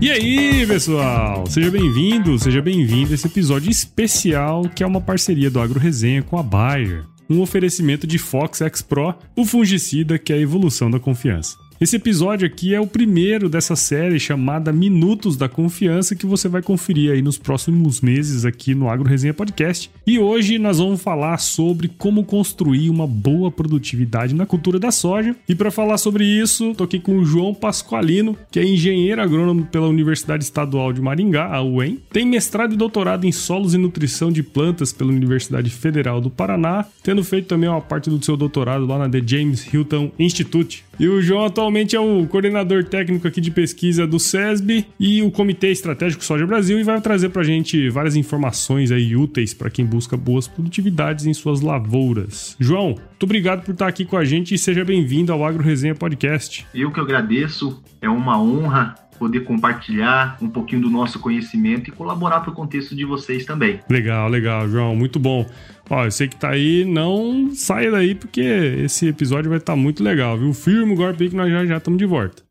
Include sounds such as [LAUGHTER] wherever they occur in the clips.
E aí, pessoal? Seja bem-vindo, seja bem-vindo a esse episódio especial que é uma parceria do Agro Resenha com a Bayer. Um oferecimento de Fox X Pro, o fungicida que é a evolução da confiança. Esse episódio aqui é o primeiro dessa série chamada Minutos da Confiança que você vai conferir aí nos próximos meses aqui no Agro Resenha Podcast. E hoje nós vamos falar sobre como construir uma boa produtividade na cultura da soja. E para falar sobre isso, tô aqui com o João Pasqualino, que é engenheiro agrônomo pela Universidade Estadual de Maringá, a UEM. Tem mestrado e doutorado em solos e nutrição de plantas pela Universidade Federal do Paraná, tendo feito também uma parte do seu doutorado lá na The James Hilton Institute. E o João atualmente é o coordenador técnico aqui de pesquisa do SESB e o Comitê Estratégico Soja Brasil e vai trazer pra gente várias informações aí úteis para quem busca boas produtividades em suas lavouras. João, muito obrigado por estar aqui com a gente e seja bem-vindo ao Agro Resenha Podcast. Eu que agradeço, é uma honra poder compartilhar um pouquinho do nosso conhecimento e colaborar para o contexto de vocês também. Legal, legal, João, muito bom. Ó, eu sei que tá aí, não saia daí porque esse episódio vai estar tá muito legal, viu? Firme o golpe que nós já já estamos de volta.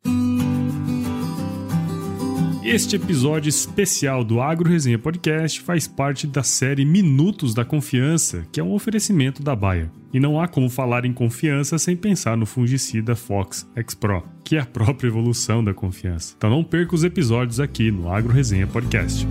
Este episódio especial do Agro Resenha Podcast faz parte da série Minutos da Confiança, que é um oferecimento da Bayer. E não há como falar em confiança sem pensar no fungicida Fox X Pro, que é a própria evolução da confiança. Então não perca os episódios aqui no Agro Resenha Podcast.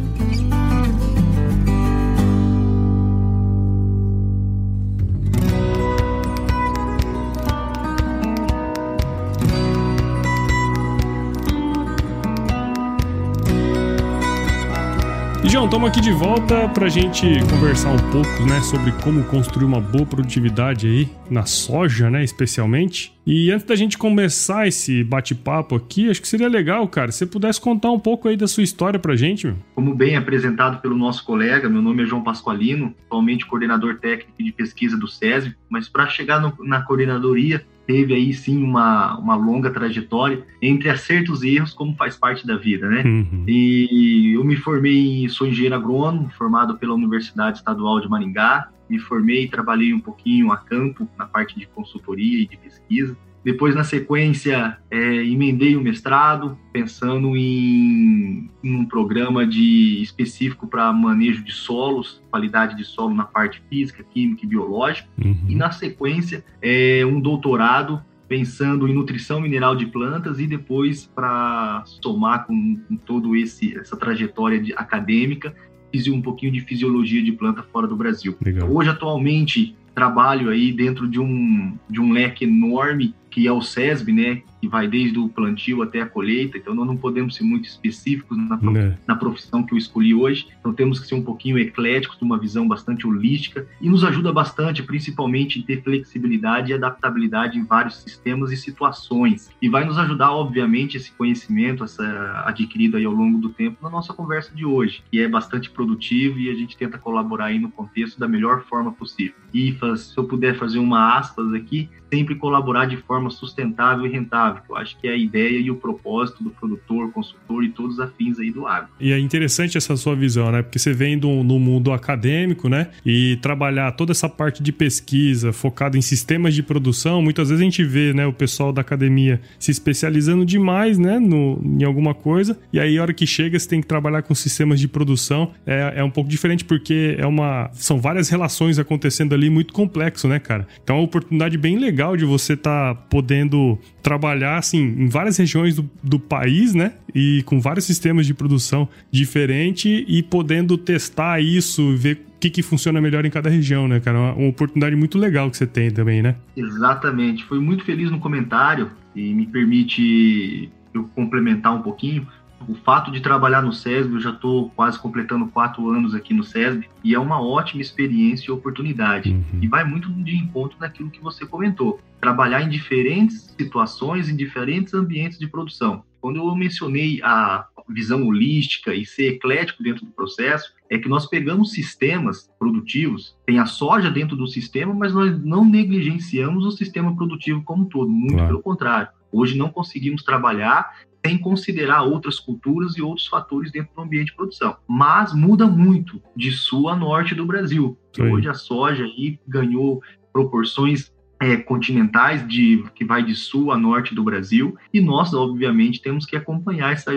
João, estamos aqui de volta para a gente conversar um pouco, né, sobre como construir uma boa produtividade aí na soja, né, especialmente. E antes da gente começar esse bate-papo aqui, acho que seria legal, cara, se você pudesse contar um pouco aí da sua história pra gente, meu. Como bem apresentado pelo nosso colega, meu nome é João Pasqualino, atualmente coordenador técnico de pesquisa do SESB, mas para chegar no, na coordenadoria, teve aí sim uma, uma longa trajetória entre acertos e erros, como faz parte da vida, né? Uhum. E eu me formei, sou engenheiro agrônomo, formado pela Universidade Estadual de Maringá. Me formei e trabalhei um pouquinho a campo na parte de consultoria e de pesquisa. Depois, na sequência, é, emendei o mestrado, pensando em, em, um programa de específico para manejo de solos, qualidade de solo na parte física, química e biológica. Uhum. E, na sequência, é, um doutorado pensando em nutrição mineral de plantas e depois para somar com, com todo esse essa trajetória de, acadêmica fiz um pouquinho de fisiologia de planta fora do Brasil. Legal. Hoje atualmente trabalho aí dentro de um de um leque enorme que é o SESB, né, que vai desde o plantio até a colheita, então nós não podemos ser muito específicos na, né. na profissão que eu escolhi hoje, então temos que ser um pouquinho ecléticos, de uma visão bastante holística, e nos ajuda bastante, principalmente, em ter flexibilidade e adaptabilidade em vários sistemas e situações, e vai nos ajudar, obviamente, esse conhecimento essa, adquirido aí ao longo do tempo na nossa conversa de hoje, que é bastante produtivo e a gente tenta colaborar aí no contexto da melhor forma possível. E se eu puder fazer uma aspas aqui, sempre colaborar de forma sustentável e rentável. Eu acho que é a ideia e o propósito do produtor, consultor e todos os afins aí do agro. E é interessante essa sua visão, né? Porque você vem do, no mundo acadêmico, né? E trabalhar toda essa parte de pesquisa focada em sistemas de produção, muitas vezes a gente vê, né, o pessoal da academia se especializando demais, né, no, em alguma coisa, e aí a hora que chega você tem que trabalhar com sistemas de produção, é, é um pouco diferente porque é uma são várias relações acontecendo ali muito complexo, né, cara? Então é uma oportunidade bem legal legal de você estar tá podendo trabalhar assim em várias regiões do, do país, né? E com vários sistemas de produção diferentes e podendo testar isso, ver o que, que funciona melhor em cada região, né, cara? Uma, uma oportunidade muito legal que você tem também, né? Exatamente. Fui muito feliz no comentário e me permite eu complementar um pouquinho o fato de trabalhar no SESB, eu já estou quase completando quatro anos aqui no SESB, e é uma ótima experiência e oportunidade. Uhum. E vai muito de encontro naquilo que você comentou. Trabalhar em diferentes situações, em diferentes ambientes de produção. Quando eu mencionei a visão holística e ser eclético dentro do processo, é que nós pegamos sistemas produtivos, tem a soja dentro do sistema, mas nós não negligenciamos o sistema produtivo como um todo, muito claro. pelo contrário. Hoje não conseguimos trabalhar sem considerar outras culturas e outros fatores dentro do ambiente de produção. Mas muda muito de sul a norte do Brasil. Hoje a soja aí ganhou proporções é, continentais de que vai de sul a norte do Brasil e nós obviamente temos que acompanhar essa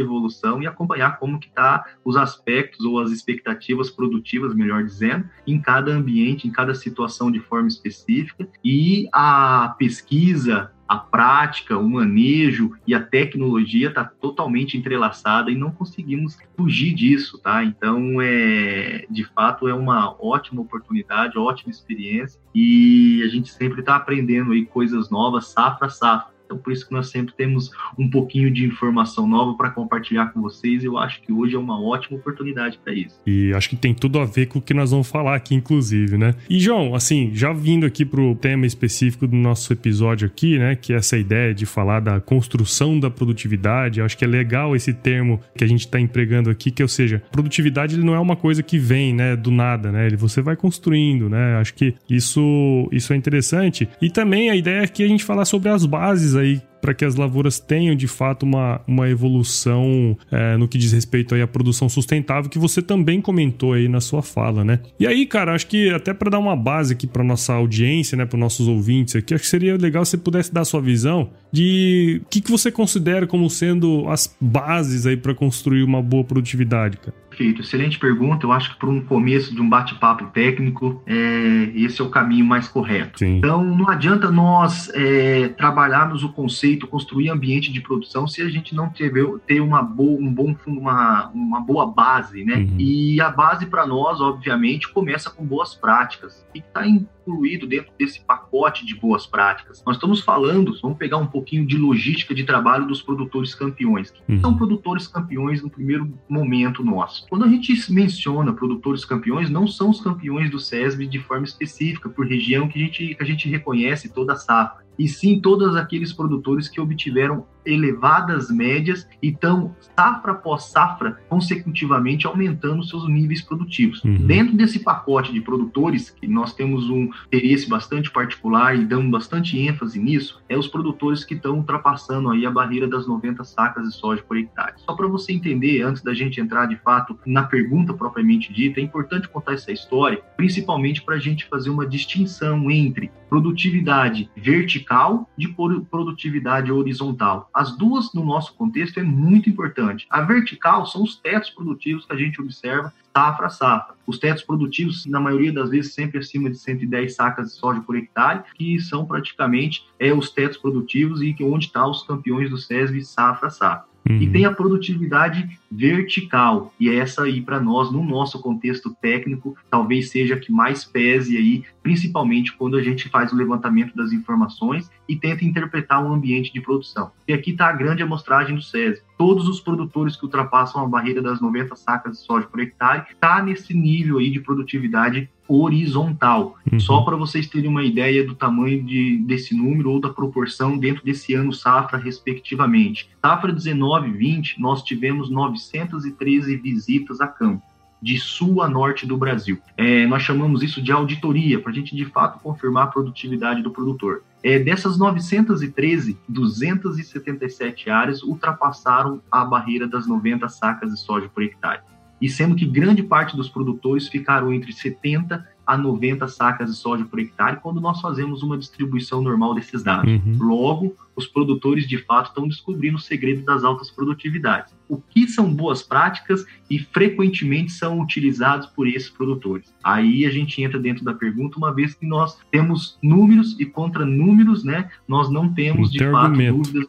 evolução e acompanhar como que está os aspectos ou as expectativas produtivas, melhor dizendo, em cada ambiente, em cada situação de forma específica e a pesquisa a prática, o manejo e a tecnologia está totalmente entrelaçada e não conseguimos fugir disso, tá? Então, é, de fato, é uma ótima oportunidade, ótima experiência e a gente sempre está aprendendo aí coisas novas, safra safra. Então, por isso que nós sempre temos um pouquinho de informação nova para compartilhar com vocês. Eu acho que hoje é uma ótima oportunidade para isso. E acho que tem tudo a ver com o que nós vamos falar aqui, inclusive, né? E, João, assim, já vindo aqui para o tema específico do nosso episódio aqui, né? Que é essa ideia de falar da construção da produtividade. Acho que é legal esse termo que a gente está empregando aqui, que, ou seja, produtividade ele não é uma coisa que vem, né, do nada, né? Ele, você vai construindo, né? Acho que isso, isso é interessante. E também a ideia é que a gente falar sobre as bases aí para que as lavouras tenham de fato uma, uma evolução é, no que diz respeito aí à produção sustentável, que você também comentou aí na sua fala, né? E aí, cara, acho que até para dar uma base aqui para nossa audiência, né, para nossos ouvintes aqui, acho que seria legal se você pudesse dar a sua visão de o que, que você considera como sendo as bases aí para construir uma boa produtividade, cara. Perfeito, excelente pergunta. Eu acho que para um começo de um bate-papo técnico, é, esse é o caminho mais correto. Sim. Então, não adianta nós é, trabalharmos o conceito, construir ambiente de produção, se a gente não tiver, ter uma boa, um bom uma, uma boa base, né? Uhum. E a base para nós, obviamente, começa com boas práticas. E está incluído dentro desse pacote de boas práticas. Nós estamos falando, vamos pegar um pouquinho de logística de trabalho dos produtores campeões. Que uhum. são produtores campeões no primeiro momento nosso. Quando a gente menciona produtores campeões, não são os campeões do SESB de forma específica, por região que a gente, que a gente reconhece toda a safra e sim todos aqueles produtores que obtiveram elevadas médias e estão, safra após safra, consecutivamente aumentando seus níveis produtivos. Uhum. Dentro desse pacote de produtores, que nós temos um interesse bastante particular e damos bastante ênfase nisso, é os produtores que estão ultrapassando aí a barreira das 90 sacas de soja por hectare. Só para você entender, antes da gente entrar de fato na pergunta propriamente dita, é importante contar essa história, principalmente para a gente fazer uma distinção entre produtividade vertical de produtividade horizontal. As duas, no nosso contexto, é muito importante. A vertical são os tetos produtivos que a gente observa safra a safra. Os tetos produtivos, na maioria das vezes, sempre acima de 110 sacas de soja por hectare, que são praticamente é, os tetos produtivos e que onde estão tá os campeões do SESB safra a safra. Uhum. E tem a produtividade vertical, e essa aí para nós, no nosso contexto técnico, talvez seja a que mais pese aí, principalmente quando a gente faz o levantamento das informações e tenta interpretar um ambiente de produção. E aqui está a grande amostragem do SESI. Todos os produtores que ultrapassam a barreira das 90 sacas de soja por hectare está nesse nível aí de produtividade horizontal. Uhum. Só para vocês terem uma ideia do tamanho de, desse número ou da proporção dentro desse ano safra, respectivamente. Safra 19 e 20, nós tivemos 913 visitas a campo de sul a norte do Brasil. É, nós chamamos isso de auditoria, para a gente de fato confirmar a produtividade do produtor. É, dessas 913, 277 áreas ultrapassaram a barreira das 90 sacas de soja por hectare. E sendo que grande parte dos produtores ficaram entre 70 a 90 sacas de soja por hectare quando nós fazemos uma distribuição normal desses dados. Uhum. Logo, os produtores de fato estão descobrindo o segredo das altas produtividades. O que são boas práticas e frequentemente são utilizados por esses produtores. Aí a gente entra dentro da pergunta, uma vez que nós temos números e contra números, né? Nós não temos de fato argumento. dúvidas.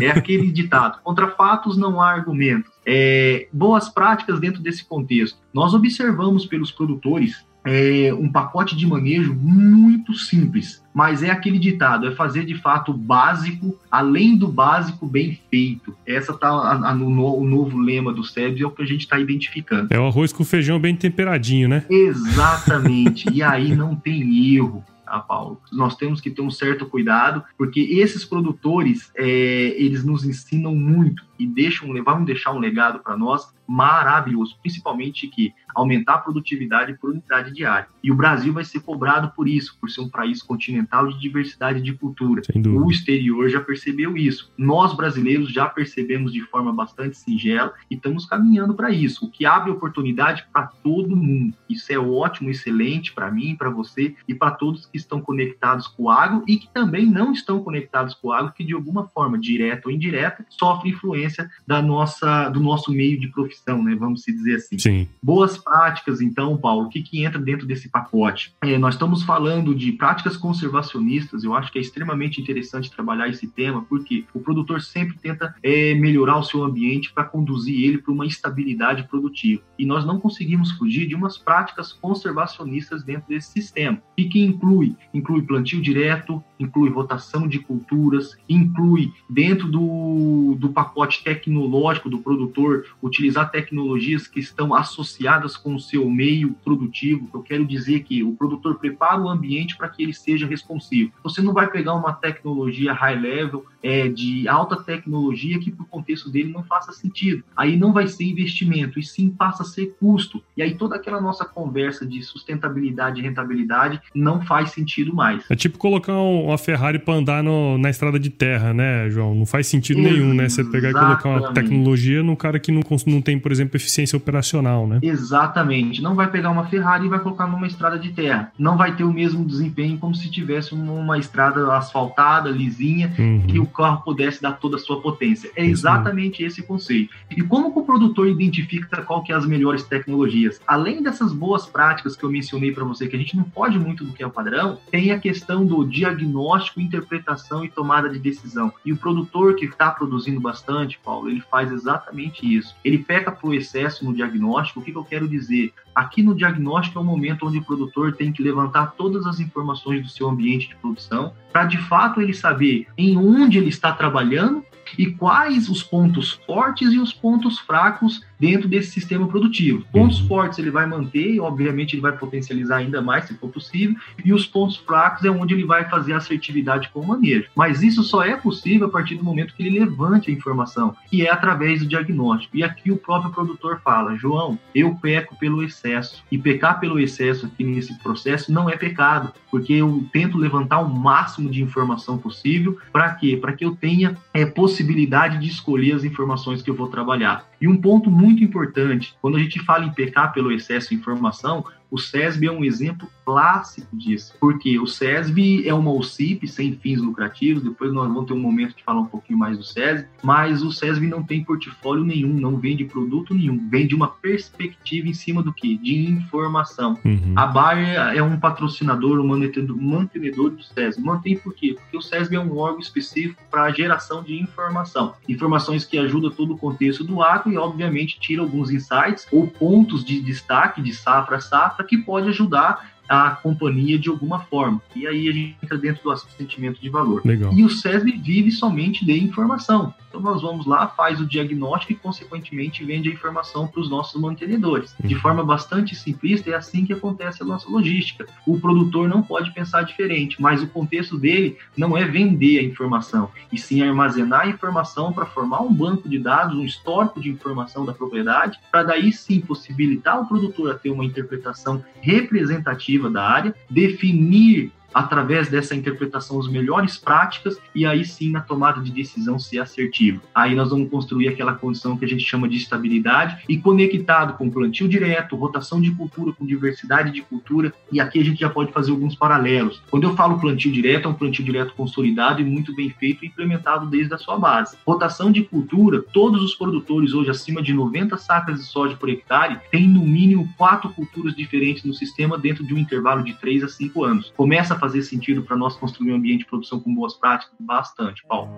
É aquele [LAUGHS] ditado: contra fatos não há argumentos. É, boas práticas dentro desse contexto. Nós observamos pelos produtores é um pacote de manejo muito simples, mas é aquele ditado, é fazer de fato o básico, além do básico, bem feito. Essa tá a, a, no, o novo lema do SEB, é o que a gente está identificando. É o arroz com feijão bem temperadinho, né? Exatamente, e aí não tem erro tá, Paulo? Nós temos que ter um certo cuidado, porque esses produtores, é, eles nos ensinam muito e deixam, vão deixar um legado para nós maravilhoso, principalmente que aumentar a produtividade por unidade diária. E o Brasil vai ser cobrado por isso, por ser um país continental de diversidade de cultura. O exterior já percebeu isso. Nós brasileiros já percebemos de forma bastante singela e estamos caminhando para isso, o que abre oportunidade para todo mundo. Isso é ótimo, excelente para mim, para você e para todos que estão conectados com o agro e que também não estão conectados com o agro, que de alguma forma, direta ou indireta, sofrem influência da nossa, do nosso meio de profissão, né? Vamos se dizer assim. Sim. Boas práticas, então, Paulo, o que, que entra dentro desse pacote? É, nós estamos falando de práticas conservacionistas, eu acho que é extremamente interessante trabalhar esse tema, porque o produtor sempre tenta é, melhorar o seu ambiente para conduzir ele para uma estabilidade produtiva. E nós não conseguimos fugir de umas práticas conservacionistas dentro desse sistema. E que inclui? Inclui plantio direto, inclui rotação de culturas, inclui dentro do, do pacote tecnológico do produtor utilizar tecnologias que estão associadas com o seu meio produtivo. Eu quero dizer que o produtor prepara o ambiente para que ele seja responsivo. Você não vai pegar uma tecnologia high level é, de alta tecnologia que para o contexto dele não faça sentido. Aí não vai ser investimento, e sim passa a ser custo. E aí toda aquela nossa conversa de sustentabilidade e rentabilidade não faz sentido mais. É tipo colocar uma Ferrari para andar no, na estrada de terra, né, João? Não faz sentido nenhum, né? Você pegar e colocar uma tecnologia num cara que não, não tem, por exemplo, eficiência operacional, né? Exatamente. Não vai pegar uma Ferrari e vai colocar numa estrada de terra. Não vai ter o mesmo desempenho como se tivesse uma estrada asfaltada, lisinha, uhum. que o carro pudesse dar toda a sua potência. É exatamente esse conceito. E como que o produtor identifica qual que é as melhores tecnologias? Além dessas boas práticas que eu mencionei para você, que a gente não pode muito do que é o padrão, tem a questão do diagnóstico, interpretação e tomada de decisão. E o produtor que está produzindo bastante, Paulo, ele faz exatamente isso. Ele peca por excesso no diagnóstico. O que, que eu quero dizer? Aqui no diagnóstico é o momento onde o produtor tem que levantar todas as informações do seu ambiente de produção para de fato ele saber em onde ele está trabalhando e quais os pontos fortes e os pontos fracos dentro desse sistema produtivo. Pontos uhum. fortes ele vai manter obviamente, ele vai potencializar ainda mais, se for possível, e os pontos fracos é onde ele vai fazer assertividade com o manejo. Mas isso só é possível a partir do momento que ele levante a informação, que é através do diagnóstico. E aqui o próprio produtor fala: João, eu peco pelo excesso. E pecar pelo excesso aqui nesse processo não é pecado, porque eu tento levantar o máximo de informação possível. Para quê? Para que eu tenha é, possibilidade de escolher as informações que eu vou trabalhar. E um ponto muito importante, quando a gente fala em pecar pelo excesso de informação, o SESB é um exemplo clássico disso, porque o SESB é uma OCIP sem fins lucrativos, depois nós vamos ter um momento de falar um pouquinho mais do SESB, mas o SESB não tem portfólio nenhum, não vende produto nenhum, vende uma perspectiva em cima do que? De informação. Uhum. A Bayer é um patrocinador, um mantenedor do SESB. Mantém por quê? Porque o SESB é um órgão específico para a geração de informação. Informações que ajudam todo o contexto do ato e, obviamente, tira alguns insights ou pontos de destaque de safra a safra que pode ajudar a companhia de alguma forma. E aí a gente entra dentro do sentimento de valor. Legal. E o SESB vive somente de informação. Então nós vamos lá, faz o diagnóstico e, consequentemente, vende a informação para os nossos mantenedores. De uhum. forma bastante simplista, é assim que acontece a nossa logística. O produtor não pode pensar diferente, mas o contexto dele não é vender a informação, e sim armazenar a informação para formar um banco de dados, um histórico de informação da propriedade, para daí sim possibilitar o produtor a ter uma interpretação representativa da área, definir através dessa interpretação as melhores práticas e aí sim na tomada de decisão ser assertivo. Aí nós vamos construir aquela condição que a gente chama de estabilidade e conectado com plantio direto, rotação de cultura com diversidade de cultura e aqui a gente já pode fazer alguns paralelos. Quando eu falo plantio direto, é um plantio direto consolidado e muito bem feito e implementado desde a sua base. Rotação de cultura, todos os produtores hoje acima de 90 sacas de soja por hectare têm no mínimo quatro culturas diferentes no sistema dentro de um intervalo de 3 a 5 anos. Começa fazer sentido para nós construir um ambiente de produção com boas práticas? Bastante, Paulo.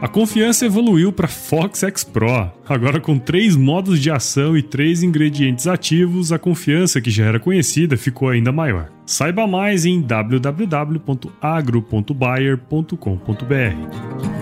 A confiança evoluiu para Fox X Pro. Agora, com três modos de ação e três ingredientes ativos, a confiança que já era conhecida ficou ainda maior. Saiba mais em www.agro.buyer.com.br.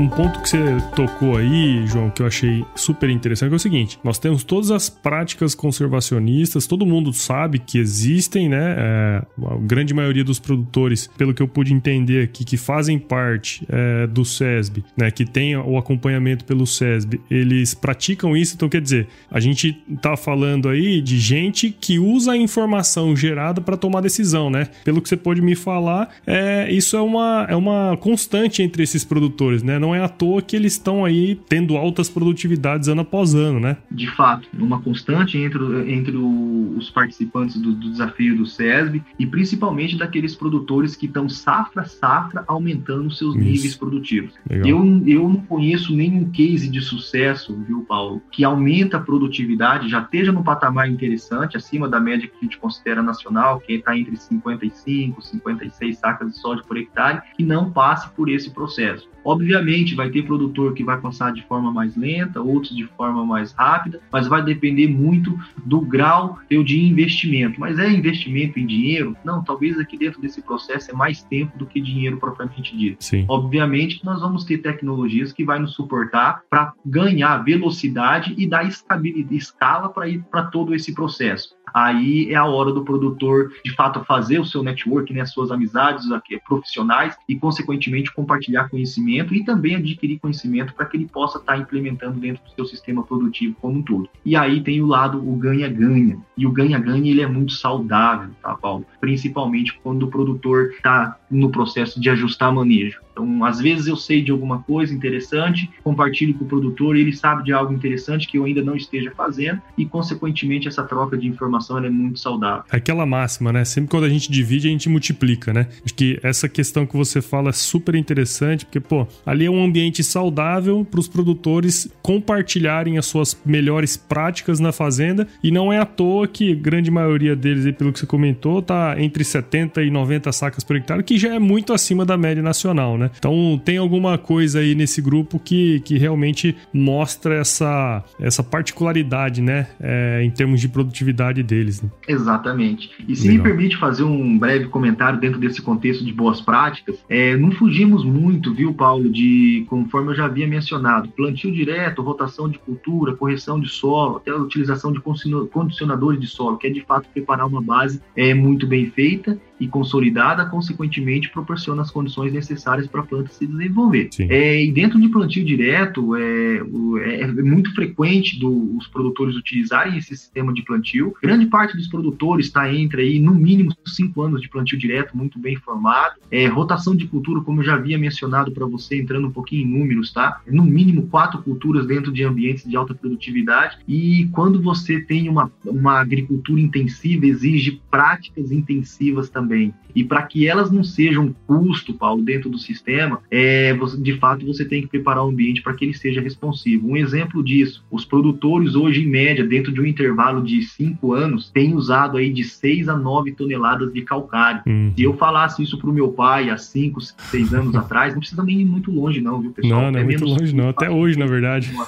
um ponto que você tocou aí, João, que eu achei super interessante é o seguinte: nós temos todas as práticas conservacionistas, todo mundo sabe que existem, né? É, a grande maioria dos produtores, pelo que eu pude entender aqui, que fazem parte é, do SESB, né? Que tem o acompanhamento pelo SESB, eles praticam isso. Então, quer dizer, a gente tá falando aí de gente que usa a informação gerada para tomar decisão, né? Pelo que você pode me falar, é, isso é uma, é uma constante entre esses produtores, né? Não não é à toa que eles estão aí tendo altas produtividades ano após ano, né? De fato, uma constante entre, entre os participantes do, do, desafio do SESB e principalmente daqueles produtores que estão safra safra aumentando seus Isso. níveis produtivos. Eu, eu não conheço nenhum case de sucesso, viu, Paulo, que aumenta a produtividade, já esteja no patamar interessante, acima da média que a gente considera nacional, que está entre 55 e 56 sacas de soja por hectare, que não passe por esse processo. Obviamente, vai ter produtor que vai passar de forma mais lenta, outros de forma mais rápida, mas vai depender muito do grau de investimento. Mas é investimento em dinheiro? Não, talvez aqui dentro desse processo é mais tempo do que dinheiro propriamente dito. Sim. Obviamente, nós vamos ter tecnologias que vai nos suportar para ganhar velocidade e dar estabilidade, escala para ir para todo esse processo aí é a hora do produtor de fato fazer o seu network, né, suas amizades profissionais e consequentemente compartilhar conhecimento e também adquirir conhecimento para que ele possa estar tá implementando dentro do seu sistema produtivo como um todo. E aí tem o lado o ganha-ganha. E o ganha-ganha ele é muito saudável, tá, Paulo? Principalmente quando o produtor está no processo de ajustar manejo. Então, às vezes eu sei de alguma coisa interessante, compartilho com o produtor, ele sabe de algo interessante que eu ainda não esteja fazendo e, consequentemente, essa troca de informação é muito saudável. Aquela máxima, né? Sempre quando a gente divide, a gente multiplica, né? Acho que essa questão que você fala é super interessante, porque, pô, ali é um ambiente saudável para os produtores compartilharem as suas melhores práticas na fazenda e não é à toa que grande maioria deles, pelo que você comentou, tá entre 70 e 90 sacas por hectare, que já é muito acima da média nacional, né? Então tem alguma coisa aí nesse grupo que, que realmente mostra essa, essa particularidade, né? É, em termos de produtividade deles. Né? Exatamente. E se Legal. me permite fazer um breve comentário dentro desse contexto de boas práticas, é, não fugimos muito, viu, Paulo, de conforme eu já havia mencionado, plantio direto, rotação de cultura, correção de solo, até a utilização de condicionadores de solo, que é de fato preparar uma base é, muito bem feita e consolidada, consequentemente proporciona as condições necessárias para a planta se desenvolver. É, e dentro de plantio direto, é, é, é muito frequente do, os produtores utilizarem esse sistema de plantio. Grande parte dos produtores está entre aí, no mínimo, cinco anos de plantio direto, muito bem formado. É, rotação de cultura, como eu já havia mencionado para você, entrando um pouquinho em números, tá? No mínimo quatro culturas dentro de ambientes de alta produtividade. E quando você tem uma, uma agricultura intensiva, exige práticas intensivas também também. E para que elas não sejam custo, Paulo, dentro do sistema, é, você, de fato você tem que preparar o ambiente para que ele seja responsivo. Um exemplo disso, os produtores hoje, em média, dentro de um intervalo de cinco anos, têm usado aí de 6 a 9 toneladas de calcário. Hum. Se eu falasse isso para o meu pai há 5, 6 anos [LAUGHS] atrás, não precisa nem ir muito longe não, viu, pessoal? Não, não é muito longe não, até hoje, na verdade. [LAUGHS]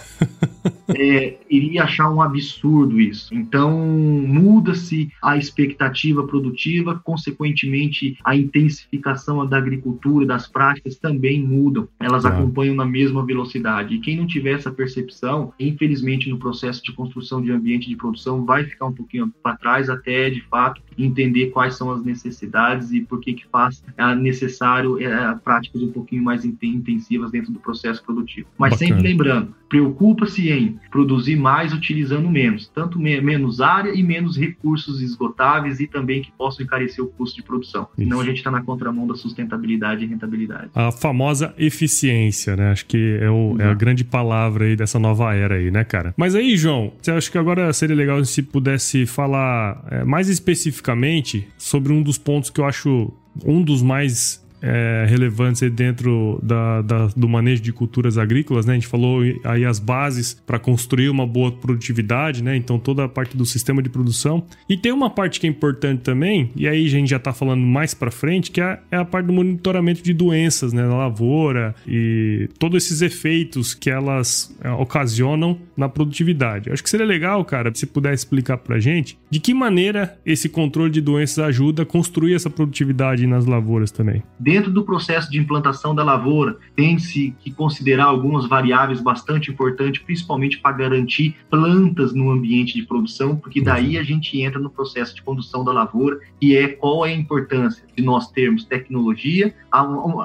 É, iria achar um absurdo isso. Então, muda-se a expectativa produtiva, consequentemente consequentemente, a intensificação da agricultura, das práticas também mudam. Elas acompanham na mesma velocidade. E quem não tiver essa percepção, infelizmente, no processo de construção de ambiente de produção, vai ficar um pouquinho para trás até, de fato, entender quais são as necessidades e por que que faz é necessário é, práticas um pouquinho mais intensivas dentro do processo produtivo. Mas Bacana. sempre lembrando, preocupa-se em produzir mais utilizando menos, tanto me menos área e menos recursos esgotáveis e também que possam encarecer o custo de de produção. Isso. Senão a gente está na contramão da sustentabilidade e rentabilidade. A famosa eficiência, né? Acho que é, o, é, a grande palavra aí dessa nova era aí, né, cara? Mas aí, João, você acha que agora seria legal se pudesse falar é, mais especificamente sobre um dos pontos que eu acho um dos mais é, relevantes dentro da, da, do manejo de culturas agrícolas, né? A gente falou aí as bases para construir uma boa produtividade, né? Então toda a parte do sistema de produção. E tem uma parte que é importante também, e aí a gente já está falando mais para frente, que é, é, a parte do monitoramento de doenças, né? Na lavoura e todos esses efeitos que elas é, ocasionam na produtividade. Acho que seria legal, cara, se puder explicar para gente de que maneira esse controle de doenças ajuda a construir essa produtividade nas lavouras também. Dentro do processo de implantação da lavoura, tem-se que considerar algumas variáveis bastante importantes, principalmente para garantir plantas no ambiente de produção, porque daí a gente entra no processo de condução da lavoura, que é qual é a importância de nós termos tecnologia,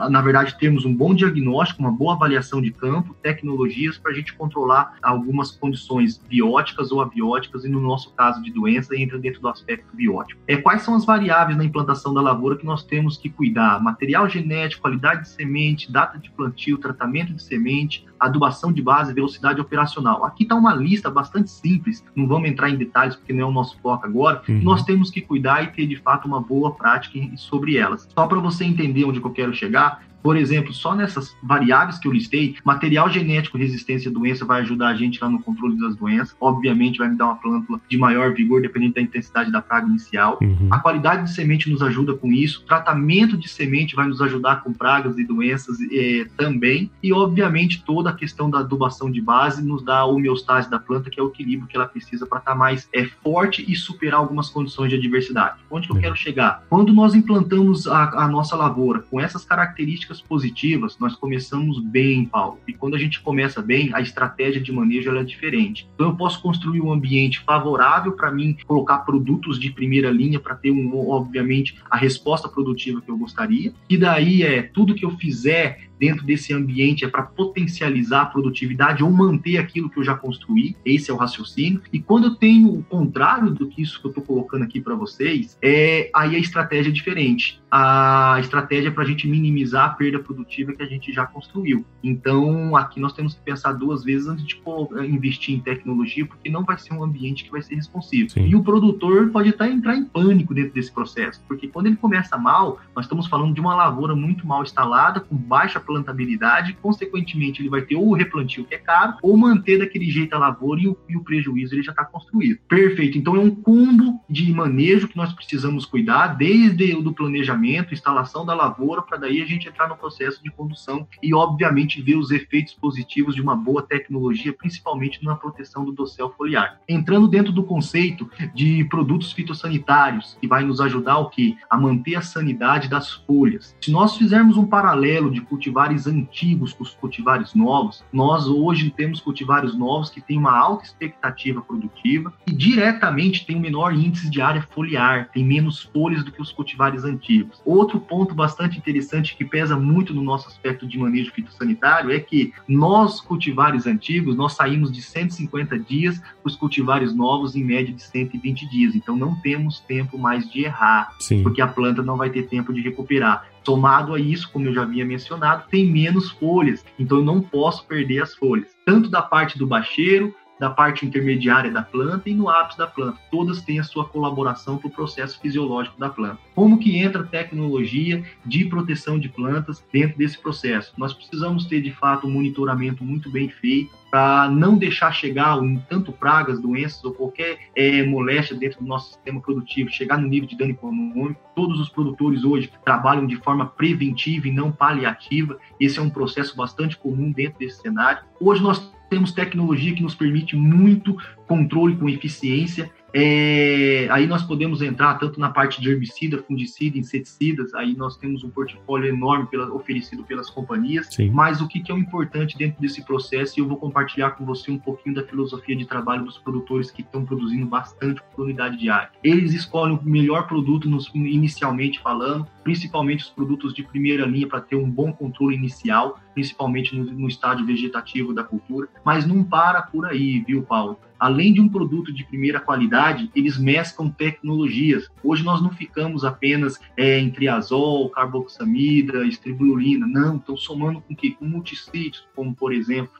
na verdade, termos um bom diagnóstico, uma boa avaliação de campo, tecnologias para a gente controlar algumas condições bióticas ou abióticas, e no nosso caso de doença, entra dentro do aspecto biótico. É, quais são as variáveis na implantação da lavoura que nós temos que cuidar? Material material genético, qualidade de semente, data de plantio, tratamento de semente, adubação de base, velocidade operacional. Aqui está uma lista bastante simples, não vamos entrar em detalhes porque não é o nosso foco agora. Uhum. Nós temos que cuidar e ter de fato uma boa prática sobre elas. Só para você entender onde eu quero chegar, por exemplo, só nessas variáveis que eu listei, material genético resistência à doença vai ajudar a gente lá no controle das doenças. Obviamente, vai me dar uma plântula de maior vigor, dependendo da intensidade da praga inicial. Uhum. A qualidade de semente nos ajuda com isso. O tratamento de semente vai nos ajudar com pragas e doenças é, também. E, obviamente, toda a questão da adubação de base nos dá a homeostase da planta, que é o equilíbrio que ela precisa para estar tá mais é, forte e superar algumas condições de adversidade. Onde que eu quero chegar? Quando nós implantamos a, a nossa lavoura com essas características positivas, nós começamos bem, Paulo. E quando a gente começa bem, a estratégia de manejo é diferente. Então eu posso construir um ambiente favorável para mim colocar produtos de primeira linha para ter um, obviamente, a resposta produtiva que eu gostaria. E daí é tudo que eu fizer dentro desse ambiente é para potencializar a produtividade ou manter aquilo que eu já construí. Esse é o raciocínio. E quando eu tenho o contrário do que isso que eu estou colocando aqui para vocês, é aí a estratégia é diferente. A estratégia é para a gente minimizar a perda produtiva que a gente já construiu. Então, aqui nós temos que pensar duas vezes antes de investir em tecnologia, porque não vai ser um ambiente que vai ser responsivo. Sim. E o produtor pode até entrar em pânico dentro desse processo, porque quando ele começa mal, nós estamos falando de uma lavoura muito mal instalada, com baixa plantabilidade, consequentemente ele vai ter ou o replantio que é caro, ou manter daquele jeito a lavoura e o, e o prejuízo ele já está construído. Perfeito. Então é um combo de manejo que nós precisamos cuidar, desde o do planejamento, instalação da lavoura, para daí a gente entrar no processo de condução e, obviamente, ver os efeitos positivos de uma boa tecnologia, principalmente na proteção do dossel foliar. Entrando dentro do conceito de produtos fitossanitários, que vai nos ajudar o quê? A manter a sanidade das folhas. Se nós fizermos um paralelo de cultivar cultivares antigos com os cultivares novos, nós hoje temos cultivares novos que têm uma alta expectativa produtiva e diretamente tem um menor índice de área foliar, tem menos folhas do que os cultivares antigos. Outro ponto bastante interessante que pesa muito no nosso aspecto de manejo fitossanitário é que nós cultivares antigos, nós saímos de 150 dias para os cultivares novos em média de 120 dias. Então não temos tempo mais de errar, Sim. porque a planta não vai ter tempo de recuperar. Somado a isso, como eu já havia mencionado, tem menos folhas, então eu não posso perder as folhas, tanto da parte do bacheiro, da parte intermediária da planta e no ápice da planta. Todas têm a sua colaboração para o processo fisiológico da planta. Como que entra tecnologia de proteção de plantas dentro desse processo? Nós precisamos ter, de fato, um monitoramento muito bem feito, para não deixar chegar tanto pragas, doenças ou qualquer é, moléstia dentro do nosso sistema produtivo, chegar no nível de dano econômico. Todos os produtores hoje trabalham de forma preventiva e não paliativa. Esse é um processo bastante comum dentro desse cenário. Hoje nós temos tecnologia que nos permite muito controle com eficiência é, aí nós podemos entrar tanto na parte de herbicida, fungicida, inseticidas, aí nós temos um portfólio enorme pela, oferecido pelas companhias, Sim. mas o que, que é o importante dentro desse processo, e eu vou compartilhar com você um pouquinho da filosofia de trabalho dos produtores que estão produzindo bastante por unidade diária. Eles escolhem o melhor produto nos, inicialmente falando, principalmente os produtos de primeira linha para ter um bom controle inicial, principalmente no, no estágio vegetativo da cultura, mas não para por aí, viu, Paulo? além de um produto de primeira qualidade, eles mesclam tecnologias. Hoje nós não ficamos apenas é, em triazol, carboxamida, estribulina, não, estão somando com que? Com multicídios, como por exemplo,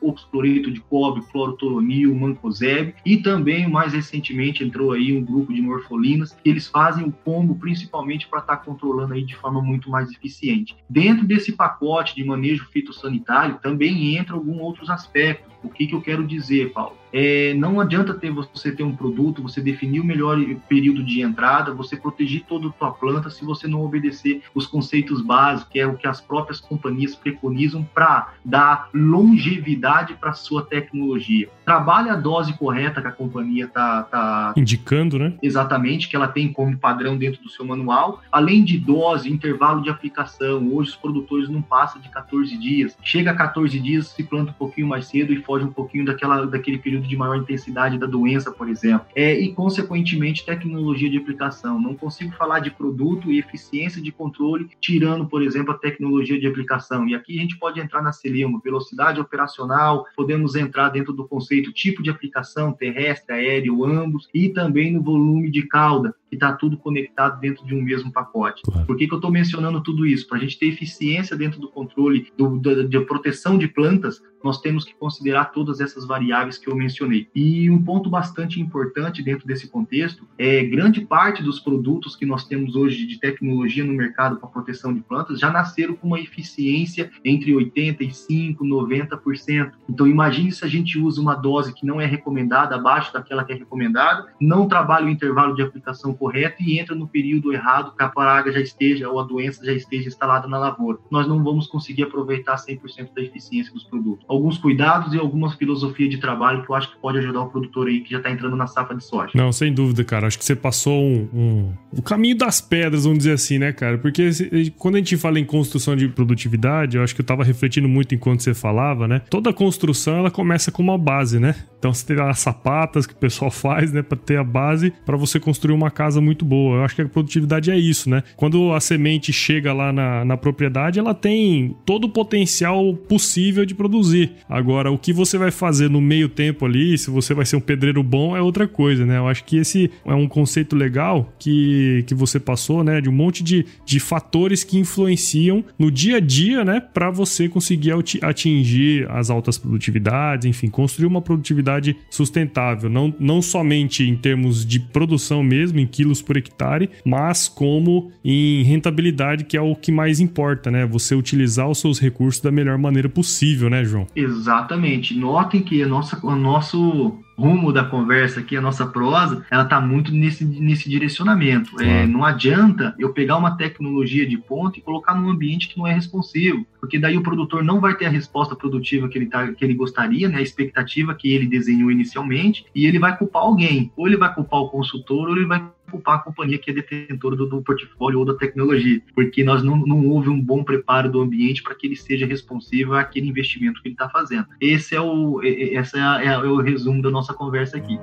oxcloreto de cobre, clorotolonil, mancozeb, e também mais recentemente entrou aí um grupo de morfolinas, que eles fazem o combo principalmente para estar tá controlando aí de forma muito mais eficiente. Dentro desse pacote de manejo fitossanitário também entra alguns outros aspectos. O que, que eu quero dizer, Paulo? É, não adianta ter você ter um produto, você definir o melhor período de entrada, você proteger toda a tua planta se você não obedecer os conceitos básicos, que é o que as próprias companhias preconizam para dar longevidade para a sua tecnologia. Trabalhe a dose correta que a companhia está tá... indicando, né? Exatamente, que ela tem como padrão dentro do seu manual, além de dose, intervalo de aplicação. Hoje os produtores não passam de 14 dias. Chega a 14 dias, se planta um pouquinho mais cedo e foge um pouquinho daquela, daquele período de maior intensidade da doença, por exemplo, é, e, consequentemente, tecnologia de aplicação. Não consigo falar de produto e eficiência de controle, tirando, por exemplo, a tecnologia de aplicação. E aqui a gente pode entrar na Celema, velocidade operacional, podemos entrar dentro do conceito tipo de aplicação, terrestre, aéreo, ambos, e também no volume de cauda que está tudo conectado dentro de um mesmo pacote. Claro. Por que, que eu estou mencionando tudo isso? Para a gente ter eficiência dentro do controle do, da, de proteção de plantas, nós temos que considerar todas essas variáveis que eu mencionei. E um ponto bastante importante dentro desse contexto é grande parte dos produtos que nós temos hoje de tecnologia no mercado para proteção de plantas já nasceram com uma eficiência entre 85 e 90%. Então imagine se a gente usa uma dose que não é recomendada, abaixo daquela que é recomendada, não trabalha o intervalo de aplicação correto e entra no período errado que a praga já esteja ou a doença já esteja instalada na lavoura. Nós não vamos conseguir aproveitar 100% da eficiência dos produtos alguns cuidados e alguma filosofia de trabalho que eu acho que pode ajudar o produtor aí que já está entrando na safra de soja. Não, sem dúvida, cara. Acho que você passou um, um, o caminho das pedras, vamos dizer assim, né, cara? Porque quando a gente fala em construção de produtividade, eu acho que eu estava refletindo muito enquanto você falava, né? Toda construção ela começa com uma base, né? Então você tem as sapatas que o pessoal faz, né, para ter a base para você construir uma casa muito boa. Eu acho que a produtividade é isso, né? Quando a semente chega lá na, na propriedade, ela tem todo o potencial possível de produzir. Agora, o que você vai fazer no meio tempo ali, se você vai ser um pedreiro bom, é outra coisa, né? Eu acho que esse é um conceito legal que, que você passou, né? De um monte de, de fatores que influenciam no dia a dia, né? Para você conseguir atingir as altas produtividades, enfim, construir uma produtividade sustentável. Não, não somente em termos de produção mesmo, em quilos por hectare, mas como em rentabilidade, que é o que mais importa, né? Você utilizar os seus recursos da melhor maneira possível, né, João? Exatamente. Notem que a nossa, o nosso rumo da conversa aqui, a nossa prosa, ela está muito nesse, nesse direcionamento. É, não adianta eu pegar uma tecnologia de ponta e colocar num ambiente que não é responsivo, porque daí o produtor não vai ter a resposta produtiva que ele, tá, que ele gostaria, né, a expectativa que ele desenhou inicialmente, e ele vai culpar alguém. Ou ele vai culpar o consultor, ou ele vai culpar a companhia que é detentora do, do portfólio ou da tecnologia, porque nós não, não houve um bom preparo do ambiente para que ele seja responsivo àquele investimento que ele está fazendo. Esse é o, essa é, a, é, o resumo da nossa conversa aqui.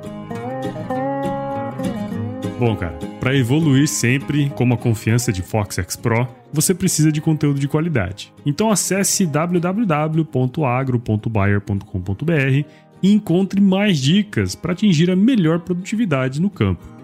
Bom, cara, para evoluir sempre como a confiança de Fox X Pro, você precisa de conteúdo de qualidade. Então acesse www.agro.bayer.com.br e encontre mais dicas para atingir a melhor produtividade no campo.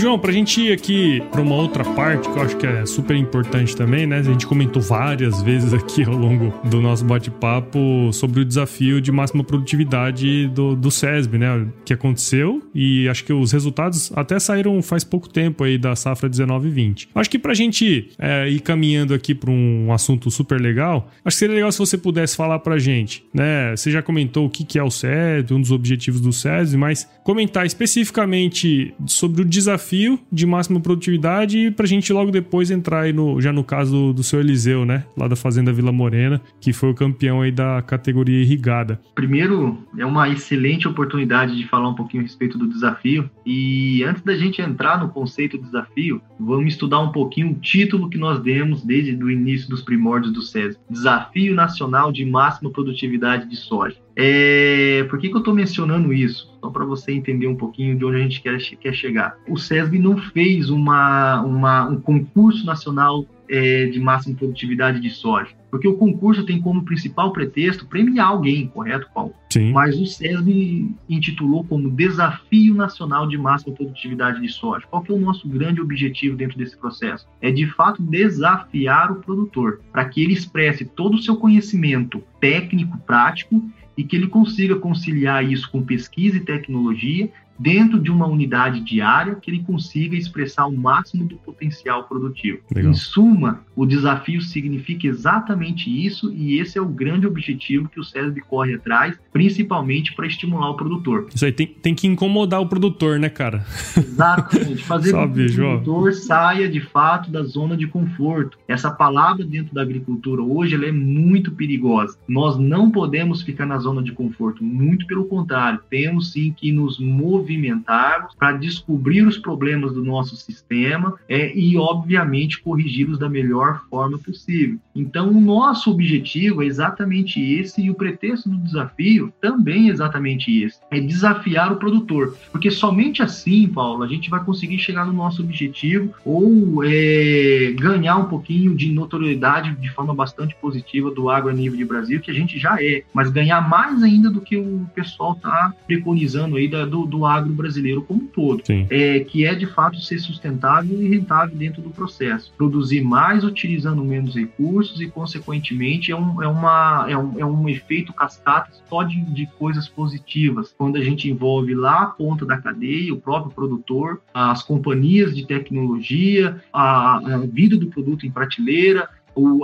João, pra gente ir aqui pra uma outra parte que eu acho que é super importante também, né? A gente comentou várias vezes aqui ao longo do nosso bate-papo sobre o desafio de máxima produtividade do, do SESB, né? Que aconteceu e acho que os resultados até saíram faz pouco tempo aí da safra 19 e 20. Acho que pra gente é, ir caminhando aqui pra um assunto super legal, acho que seria legal se você pudesse falar pra gente, né? Você já comentou o que, que é o SESB, um dos objetivos do SESB, mas comentar especificamente sobre o desafio desafio de máxima produtividade para a gente logo depois entrar aí no, já no caso do, do seu Eliseu, né? Lá da Fazenda Vila Morena, que foi o campeão aí da categoria irrigada. Primeiro, é uma excelente oportunidade de falar um pouquinho a respeito do desafio. E antes da gente entrar no conceito do desafio, vamos estudar um pouquinho o título que nós demos desde o início dos primórdios do SESI. Desafio Nacional de Máxima Produtividade de Soja. É, por que, que eu estou mencionando isso? Só para você entender um pouquinho de onde a gente quer, quer chegar. O SESB não fez uma, uma um concurso nacional é, de máxima produtividade de soja. Porque o concurso tem como principal pretexto premiar alguém, correto, Paulo? Sim. Mas o SESB intitulou como Desafio Nacional de Máxima Produtividade de Soja. Qual que é o nosso grande objetivo dentro desse processo? É, de fato, desafiar o produtor para que ele expresse todo o seu conhecimento técnico, prático, e que ele consiga conciliar isso com pesquisa e tecnologia dentro de uma unidade diária que ele consiga expressar o máximo do potencial produtivo. Legal. Em suma, o desafio significa exatamente isso e esse é o grande objetivo que o SESB corre atrás, principalmente para estimular o produtor. Isso aí tem, tem que incomodar o produtor, né, cara? Exatamente, [LAUGHS] fazer com que o produtor saia de fato da zona de conforto. Essa palavra dentro da agricultura hoje ela é muito perigosa. Nós não podemos ficar na zona de conforto, muito pelo contrário, temos sim que nos mover movimentarmos, para descobrir os problemas do nosso sistema é, e, obviamente, corrigi-los da melhor forma possível. Então, o nosso objetivo é exatamente esse e o pretexto do desafio também é exatamente esse: é desafiar o produtor. Porque somente assim, Paulo, a gente vai conseguir chegar no nosso objetivo ou é, ganhar um pouquinho de notoriedade de forma bastante positiva do agro a nível de Brasil, que a gente já é, mas ganhar mais ainda do que o pessoal está preconizando aí da, do, do agro brasileiro como um todo. É, que é de fato ser sustentável e rentável dentro do processo. Produzir mais utilizando menos recursos e, consequentemente, é um, é uma, é um, é um efeito cascata só de, de coisas positivas. Quando a gente envolve lá a ponta da cadeia, o próprio produtor, as companhias de tecnologia, a, a vida do produto em prateleira,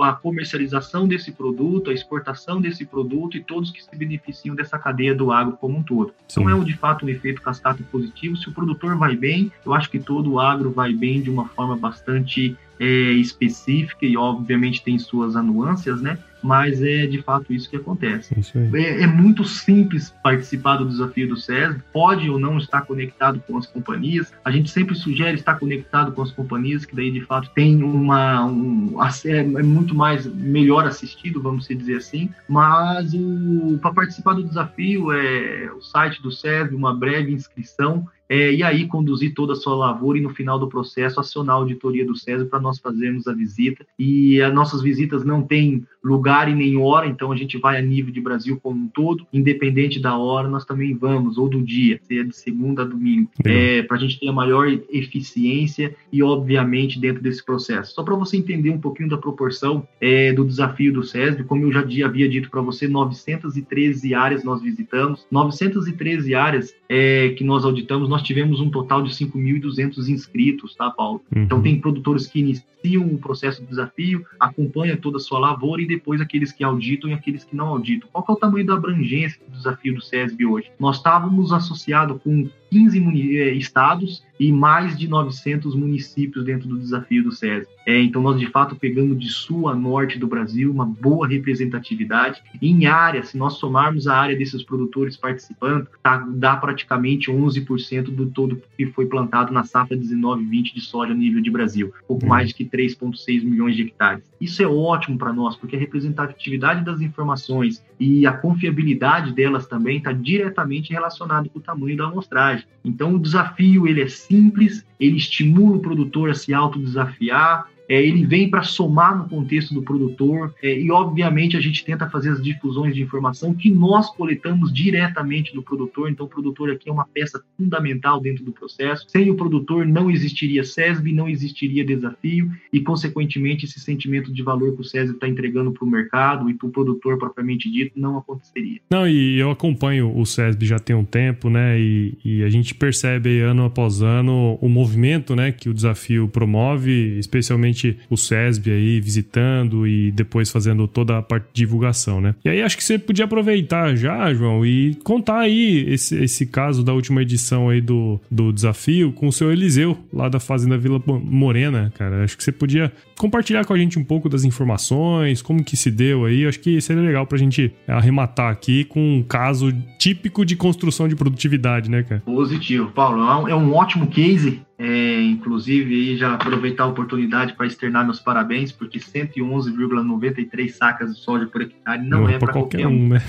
a comercialização desse produto, a exportação desse produto e todos que se beneficiam dessa cadeia do agro como um todo. Sim. Então é de fato um efeito cascata positivo. Se o produtor vai bem, eu acho que todo o agro vai bem de uma forma bastante é, específica e obviamente tem suas anuâncias, né? mas é de fato isso que acontece. Isso é, é, muito simples participar do desafio do SESB, pode ou não estar conectado com as companhias. A gente sempre sugere estar conectado com as companhias, que daí de fato tem uma. Um, é, é muito mais melhor assistido, vamos dizer assim. Mas para participar do desafio, é o site do SESB, uma breve inscrição é, e aí conduzir toda a sua lavoura e no final do processo acionar a auditoria do César para nós fazermos a visita. E as nossas visitas não têm lugar e nem hora, então a gente vai a nível de Brasil como um todo, independente da hora, nós também vamos, ou do dia, seja de segunda a domingo, é, para a gente ter a maior eficiência e, obviamente, dentro desse processo. Só para você entender um pouquinho da proporção é, do desafio do SESB, como eu já havia dito para você, 913 áreas nós visitamos, 913 áreas é, que nós auditamos, nós tivemos um total de 5.200 inscritos, tá, Paulo? Uhum. Então, tem produtores que iniciam o processo do desafio, acompanham toda a sua lavoura e depois aqueles que auditam e aqueles que não auditam. Qual é o tamanho da abrangência do desafio do SESB hoje? Nós estávamos associados com 15 eh, estados e mais de 900 municípios dentro do desafio do SESI. É, então, nós de fato pegamos de sul a norte do Brasil uma boa representatividade. Em área, se nós somarmos a área desses produtores participando, tá, dá praticamente 11% do todo que foi plantado na safra 19-20 de soja a nível de Brasil, pouco uhum. mais de 3,6 milhões de hectares. Isso é ótimo para nós, porque a representatividade das informações e a confiabilidade delas também está diretamente relacionada com o tamanho da amostragem. Então, o desafio ele é simples, ele estimula o produtor a se autodesafiar, é, ele vem para somar no contexto do produtor é, e, obviamente, a gente tenta fazer as difusões de informação que nós coletamos diretamente do produtor. Então, o produtor aqui é uma peça fundamental dentro do processo. Sem o produtor, não existiria SESB, não existiria desafio e, consequentemente, esse sentimento de valor que o SESB está entregando para o mercado e para o produtor propriamente dito não aconteceria. Não, e eu acompanho o SESB já tem um tempo, né? E, e a gente percebe ano após ano o movimento, né, que o desafio promove, especialmente o SESB aí visitando e depois fazendo toda a parte de divulgação, né? E aí acho que você podia aproveitar já, João, e contar aí esse, esse caso da última edição aí do, do desafio com o seu Eliseu, lá da Fazenda Vila Morena, cara. Acho que você podia compartilhar com a gente um pouco das informações, como que se deu aí. Acho que seria legal pra gente arrematar aqui com um caso típico de construção de produtividade, né, cara? Positivo, Paulo. É um é ótimo case é, inclusive, já aproveitar a oportunidade para externar meus parabéns, porque 111,93 sacas de soja por hectare não, não é, é para qualquer, qualquer, um. Né?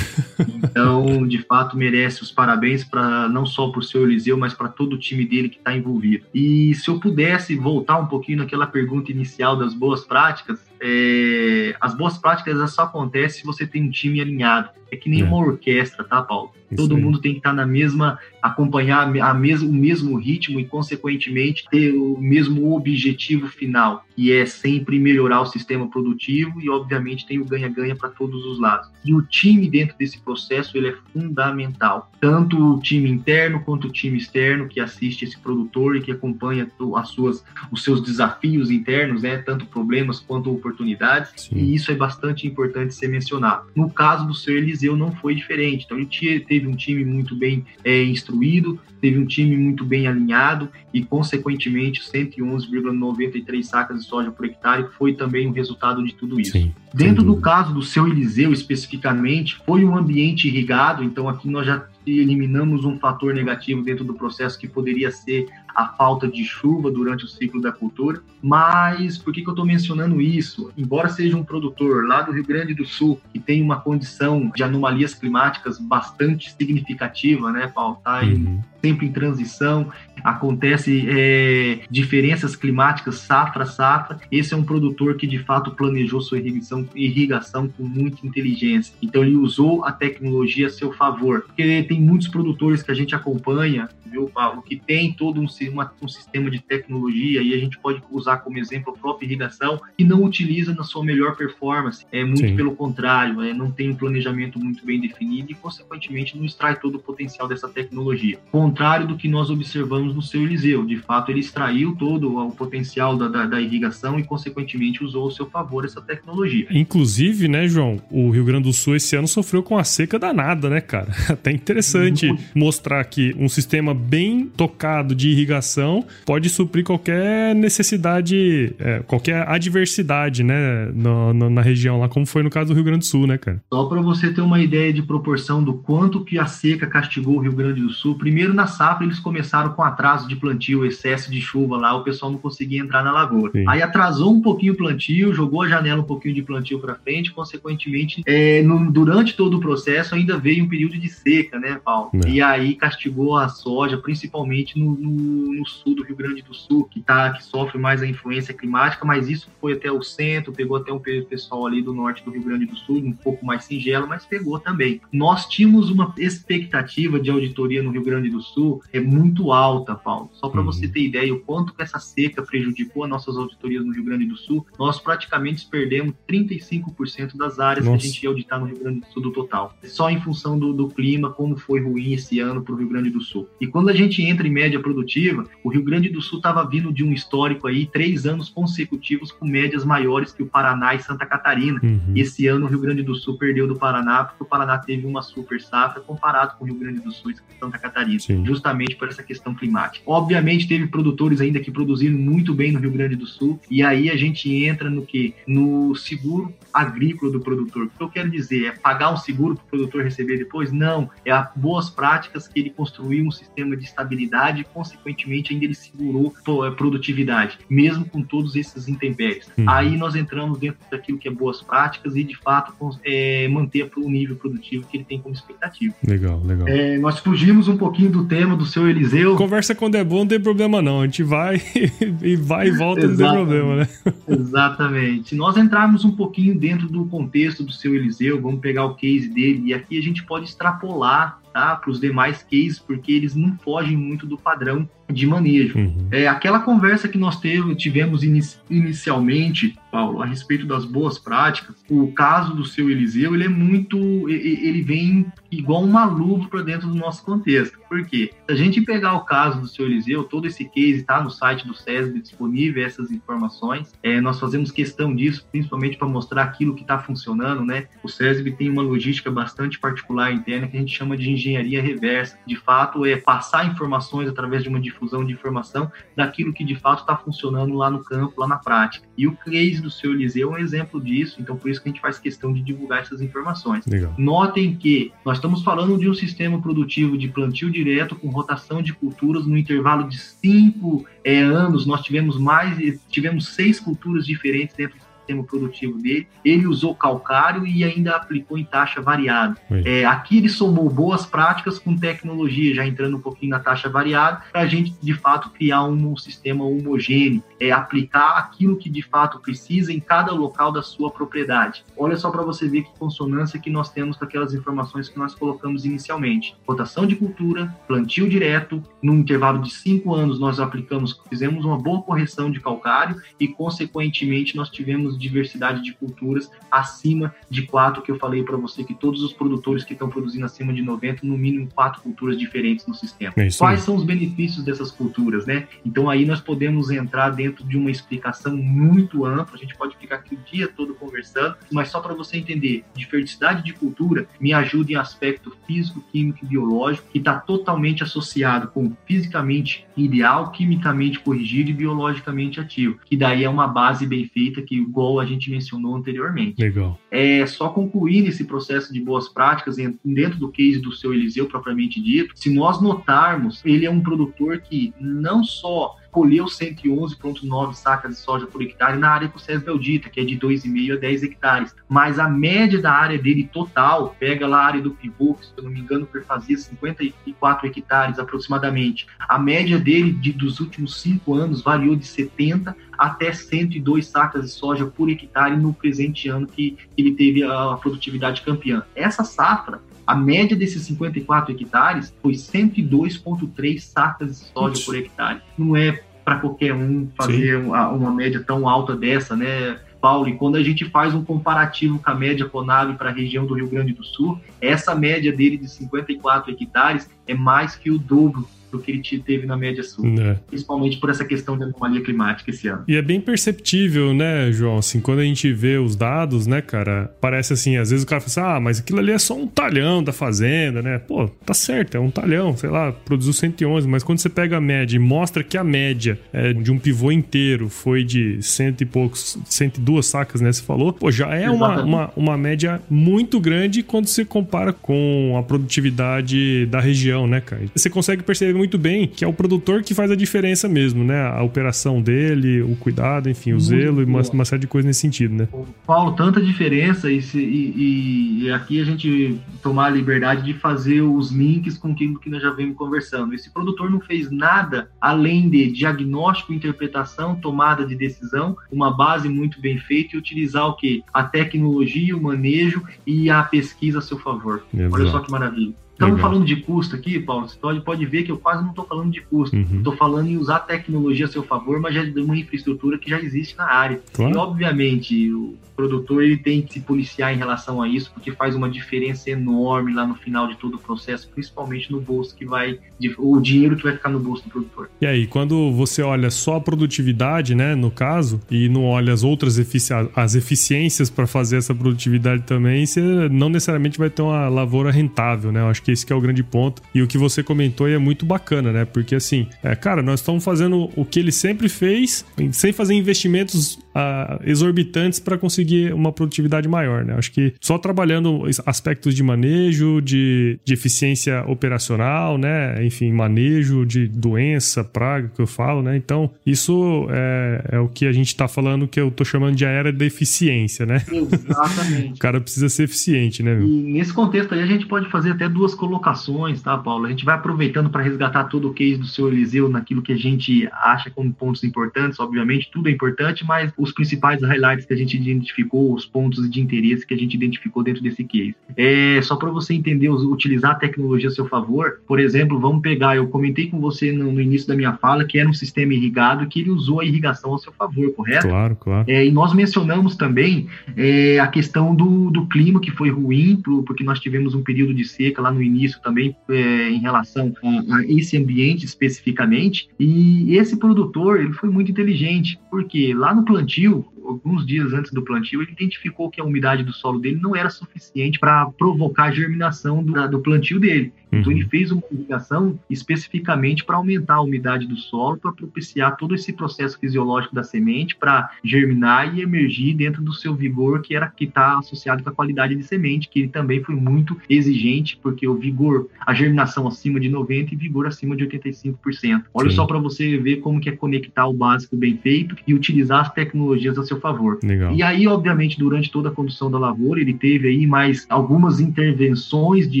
Então, de fato, merece os parabéns para não só para o seu Eliseu, mas para todo o time dele que está envolvido. E se eu pudesse voltar um pouquinho naquela pergunta inicial das boas práticas, é, as boas práticas só acontecem se você tem um time alinhado. É que nem é. uma orquestra, tá, Paulo? Isso Todo aí. mundo tem que estar tá na mesma, acompanhar a mes, o mesmo ritmo e, consequentemente, ter o mesmo objetivo final, que é sempre melhorar o sistema produtivo e, obviamente, tem o ganha-ganha para todos os lados. E o time dentro desse processo ele é fundamental, tanto o time interno quanto o time externo que assiste esse produtor e que acompanha as suas, os seus desafios internos, né, tanto problemas quanto oportunidades Sim. e isso é bastante importante ser mencionado. No caso do seu Eliseu, não foi diferente. Então, ele teve um time muito bem é, instruído, teve um time muito bem alinhado e, consequentemente, 111,93 sacas soja por hectare foi também o resultado de tudo isso. Sim, Dentro do caso do seu Eliseu, especificamente, foi um ambiente irrigado, então aqui nós já eliminamos um fator negativo dentro do processo que poderia ser a falta de chuva durante o ciclo da cultura. Mas por que, que eu estou mencionando isso? Embora seja um produtor lá do Rio Grande do Sul que tem uma condição de anomalias climáticas bastante significativa, né, Paulo? Tá uhum. sempre em transição, acontece é, diferenças climáticas safra safra. Esse é um produtor que de fato planejou sua irrigação, irrigação com muita inteligência. Então ele usou a tecnologia a seu favor. Porque tem muitos produtores que a gente acompanha, viu, Paulo, que tem todo um, uma, um sistema de tecnologia e a gente pode usar como exemplo a própria irrigação e não utiliza na sua melhor performance. É muito Sim. pelo contrário, é, não tem um planejamento muito bem definido e consequentemente não extrai todo o potencial dessa tecnologia. Contrário do que nós observamos no seu Eliseu. De fato, ele extraiu todo o potencial da, da, da, irrigação e, consequentemente, usou ao seu favor essa tecnologia. Inclusive, né, João, o Rio Grande do Sul esse ano sofreu com a seca danada, né, cara? [LAUGHS] Até interessante Muito. mostrar que um sistema bem tocado de irrigação pode suprir qualquer necessidade, é, qualquer adversidade, né, no, no, na região lá, como foi no caso do Rio Grande do Sul, né, cara? Só para você ter uma ideia de proporção do quanto que a seca castigou o Rio Grande do Sul, primeiro na safra eles começaram com atraso de plantio, excesso de chuva lá, o pessoal não conseguia entrar na lavoura. Sim. Aí atrasou um pouquinho o plantio, jogou a janela um pouquinho de plantio para frente, consequentemente, é, no, durante todo o processo ainda veio um período de seca, né, Paulo? É. E aí castigou a soja, principalmente no, no, no, sul do Rio Grande do Sul, que, tá, que sofre mais a influência climática, mas isso foi até o centro, pegou até um pessoal ali do norte do Rio Grande do Sul, um pouco mais singelo, mas pegou também. Nós tínhamos uma expectativa de auditoria no Rio Grande do Sul é muito alta Paulo. Só para uhum. você ter ideia o quanto que essa seca prejudicou as nossas auditorias no Rio Grande do Sul, nós praticamente perdemos 35% das áreas Nossa. que a gente ia auditar no Rio Grande do Sul do total. Só em função do, do clima, como foi ruim esse ano para o Rio Grande do Sul. E quando a gente entra em média produtiva, o Rio Grande do Sul estava vindo de um histórico aí, três anos consecutivos com médias maiores que o Paraná e Santa Catarina. Uhum. Esse ano o Rio Grande do Sul perdeu do Paraná, porque o Paraná teve uma super safra comparado com o Rio Grande do Sul e Santa Catarina, Sim. justamente por essa questão climática climática. Obviamente teve produtores ainda que produziram muito bem no Rio Grande do Sul e aí a gente entra no que no seguro agrícola do produtor. O que eu quero dizer é pagar um seguro para o produtor receber depois? Não, é a boas práticas que ele construiu um sistema de estabilidade e consequentemente ainda ele segurou a é, produtividade, mesmo com todos esses intempéries. Hum. Aí nós entramos dentro daquilo que é boas práticas e de fato é, manter o nível produtivo que ele tem como expectativa. Legal, legal. É, nós fugimos um pouquinho do tema do seu Eliseu. Conversa conversa quando é bom não tem problema não. A gente vai [LAUGHS] e vai e volta, não tem problema, né? Exatamente. Se nós entrarmos um pouquinho dentro do contexto do seu Eliseu, vamos pegar o case dele e aqui a gente pode extrapolar tá, para os demais cases, porque eles não fogem muito do padrão de manejo. Uhum. É, aquela conversa que nós teve, tivemos inicialmente, Paulo, a respeito das boas práticas, o caso do seu Eliseu, ele é muito, ele vem igual uma luva para dentro do nosso contexto. Por quê? Se a gente pegar o caso do seu Eliseu, todo esse case está no site do SESB disponível, essas informações. É, nós fazemos questão disso, principalmente para mostrar aquilo que está funcionando, né? O SESB tem uma logística bastante particular interna que a gente chama de engenharia reversa. De fato, é passar informações através de uma difusão de informação daquilo que de fato está funcionando lá no campo, lá na prática. E o case do seu Eliseu é um exemplo disso, então por isso que a gente faz questão de divulgar essas informações. Legal. Notem que nós estamos falando de um sistema produtivo de plantio direto com rotação de culturas no intervalo de cinco é, anos. Nós tivemos mais, tivemos seis culturas diferentes dentro sistema produtivo dele, ele usou calcário e ainda aplicou em taxa variada. É, aqui ele somou boas práticas com tecnologia, já entrando um pouquinho na taxa variada, para a gente de fato criar um, um sistema homogêneo, é, aplicar aquilo que de fato precisa em cada local da sua propriedade. Olha só para você ver que consonância que nós temos com aquelas informações que nós colocamos inicialmente. Rotação de cultura, plantio direto, num intervalo de cinco anos nós aplicamos, fizemos uma boa correção de calcário e consequentemente nós tivemos diversidade de culturas acima de quatro, que eu falei para você que todos os produtores que estão produzindo acima de 90, no mínimo quatro culturas diferentes no sistema. É Quais são os benefícios dessas culturas, né? Então aí nós podemos entrar dentro de uma explicação muito ampla, a gente pode ficar aqui o dia todo conversando, mas só para você entender, diversidade de cultura me ajuda em aspecto físico, químico e biológico, que está totalmente associado com fisicamente ideal, quimicamente corrigido e biologicamente ativo, que daí é uma base bem feita que igual a gente mencionou anteriormente. Legal. É só concluir esse processo de boas práticas dentro do case do seu Eliseu propriamente dito. Se nós notarmos, ele é um produtor que não só colheu 111,9 sacas de soja por hectare na área que o César Beldita, que é de 2,5 a 10 hectares. Mas a média da área dele total, pega lá a área do pivô, que se eu não me engano fazia 54 hectares aproximadamente. A média dele de, dos últimos cinco anos variou de 70 até 102 sacas de soja por hectare no presente ano que ele teve a produtividade campeã. Essa safra a média desses 54 hectares foi 102,3 sacas de soja por hectare. Não é para qualquer um fazer uma, uma, média tão alta dessa, né, Paulo? E quando a gente faz um comparativo com a média Conab para a região do Rio Grande do Sul, essa média dele de 54 hectares é mais que o dobro do que ele teve na média sul. É. Principalmente por essa questão de anomalia climática esse ano. E é bem perceptível, né, João? Assim, quando a gente vê os dados, né, cara, parece assim, às vezes o cara fala assim, ah, mas aquilo ali é só um talhão da fazenda, né? Pô, tá certo, é um talhão, sei lá, produziu 111, mas quando você pega a média e mostra que a média é, de um pivô inteiro foi de cento e poucos, 102 sacas, né, você falou, pô, já é uma, uma, uma média muito grande quando você compara com a produtividade da região, né, cara? Você consegue perceber muito bem que é o produtor que faz a diferença mesmo, né? A operação dele, o cuidado, enfim, o muito zelo e uma, uma, série de coisas nesse sentido, né? Paulo, tanta diferença e, e, e, aqui a gente tomar a liberdade de fazer os links com aquilo que nós já vemos conversando. Esse produtor não fez nada além de diagnóstico, interpretação, tomada de decisão, uma base muito bem feita e utilizar o que? A tecnologia, o manejo e a pesquisa a seu favor. Exato. Olha só que maravilha. Estamos falando de custo aqui, Paulo. Você pode, pode ver que eu quase não estou falando de custo. Estou uhum. falando em usar tecnologia a seu favor, mas já de uma infraestrutura que já existe na área. Claro. E, obviamente, o produtor ele tem que se policiar em relação a isso, porque faz uma diferença enorme lá no final de todo o processo, principalmente no bolso que vai, o dinheiro que vai ficar no bolso do produtor. E aí, quando você olha só a produtividade, né, no caso, e não olha as outras efici as eficiências para fazer essa produtividade também, você não necessariamente vai ter uma lavoura rentável, né? Eu acho que esse que é o grande ponto. E o que você comentou é muito bacana, né? Porque assim, é, cara, nós estamos fazendo o que ele sempre fez, sem fazer investimentos uh, exorbitantes para conseguir uma produtividade maior, né? Acho que só trabalhando aspectos de manejo, de, de eficiência operacional, né? Enfim, manejo de doença, praga, que eu falo, né? Então, isso é, é o que a gente está falando que eu tô chamando de a era da eficiência, né? Exatamente. [LAUGHS] o cara precisa ser eficiente, né? Meu? E nesse contexto aí a gente pode fazer até duas colocações, tá, Paulo? A gente vai aproveitando para resgatar todo o case do seu Eliseu naquilo que a gente acha como pontos importantes, obviamente, tudo é importante, mas os principais highlights que a gente identificou, os pontos de interesse que a gente identificou dentro desse case. É, só para você entender, utilizar a tecnologia a seu favor, por exemplo, vamos pegar, eu comentei com você no, no início da minha fala que era um sistema irrigado que ele usou a irrigação a seu favor, correto? Claro, claro. É, e nós mencionamos também é, a questão do, do clima que foi ruim, pro, porque nós tivemos um período de seca lá no início também é, em relação a, a, esse ambiente especificamente, e esse produtor ele foi muito inteligente, porque lá no plantio plantio, alguns dias antes do plantio, ele identificou que a umidade do solo dele não era suficiente para provocar a germinação do, do plantio dele. Então ele uhum. fez uma irrigação especificamente para aumentar a umidade do solo, para propiciar todo esse processo fisiológico da semente para germinar e emergir dentro do seu vigor que era que está associado com a qualidade de semente, que ele também foi muito exigente, porque o vigor, a germinação acima de 90 e vigor acima de 85%. Olha Sim. só para você ver como que é conectar o básico bem feito e utilizar as tecnologias a seu favor. Legal. E aí, obviamente, durante toda a condução da lavoura, ele teve aí mais algumas intervenções de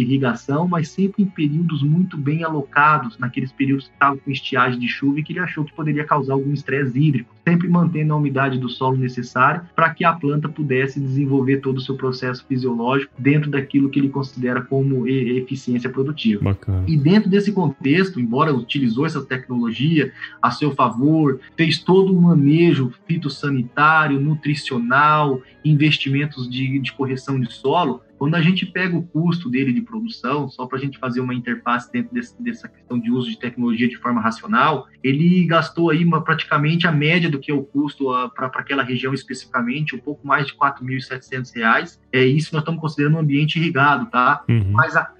irrigação, mas sempre em períodos muito bem alocados, naqueles períodos que estavam com estiagem de chuva e que ele achou que poderia causar algum estresse hídrico, sempre mantendo a umidade do solo necessária para que a planta pudesse desenvolver todo o seu processo fisiológico dentro daquilo que ele considera como eficiência produtiva. Bacana. E dentro desse contexto, embora utilizou essa tecnologia a seu favor, fez todo um manejo fitossanitário, nutricional, investimentos de, de correção de solo, quando a gente pega o custo dele de produção, só para a gente fazer uma interface dentro desse, dessa questão de uso de tecnologia de forma racional, ele gastou aí uma, praticamente a média do que é o custo para aquela região especificamente, um pouco mais de R$ 4.700. É isso nós estamos considerando um ambiente irrigado, tá? Uhum. Mas a,